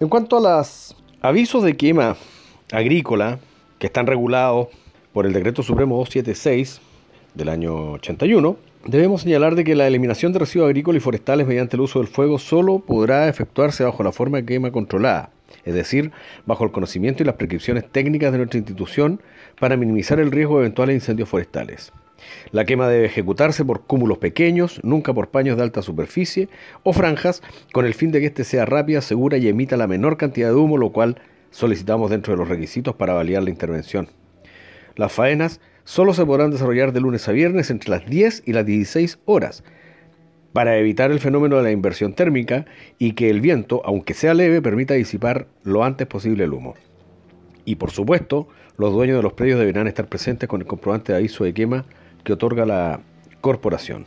En cuanto a los avisos de quema agrícola que están regulados por el Decreto Supremo 276 del año 81, debemos señalar de que la eliminación de residuos agrícolas y forestales mediante el uso del fuego solo podrá efectuarse bajo la forma de quema controlada, es decir, bajo el conocimiento y las prescripciones técnicas de nuestra institución para minimizar el riesgo de eventuales incendios forestales. La quema debe ejecutarse por cúmulos pequeños, nunca por paños de alta superficie o franjas, con el fin de que éste sea rápida, segura y emita la menor cantidad de humo, lo cual solicitamos dentro de los requisitos para validar la intervención. Las faenas solo se podrán desarrollar de lunes a viernes entre las 10 y las 16 horas, para evitar el fenómeno de la inversión térmica y que el viento, aunque sea leve, permita disipar lo antes posible el humo. Y por supuesto, los dueños de los predios deberán estar presentes con el comprobante de aviso de quema que otorga la corporación.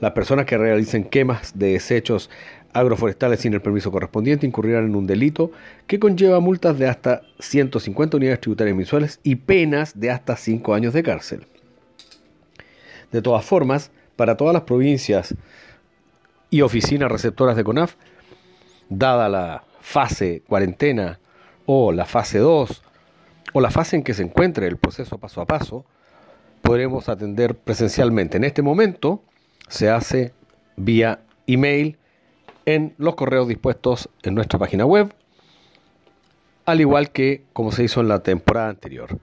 Las personas que realicen quemas de desechos agroforestales sin el permiso correspondiente incurrirán en un delito que conlleva multas de hasta 150 unidades tributarias mensuales y penas de hasta 5 años de cárcel. De todas formas, para todas las provincias y oficinas receptoras de CONAF, dada la fase cuarentena o la fase 2 o la fase en que se encuentre el proceso paso a paso, podremos atender presencialmente. En este momento se hace vía email en los correos dispuestos en nuestra página web, al igual que como se hizo en la temporada anterior.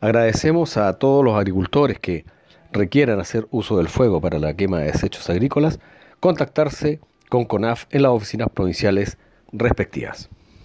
Agradecemos a todos los agricultores que requieran hacer uso del fuego para la quema de desechos agrícolas, contactarse con CONAF en las oficinas provinciales respectivas.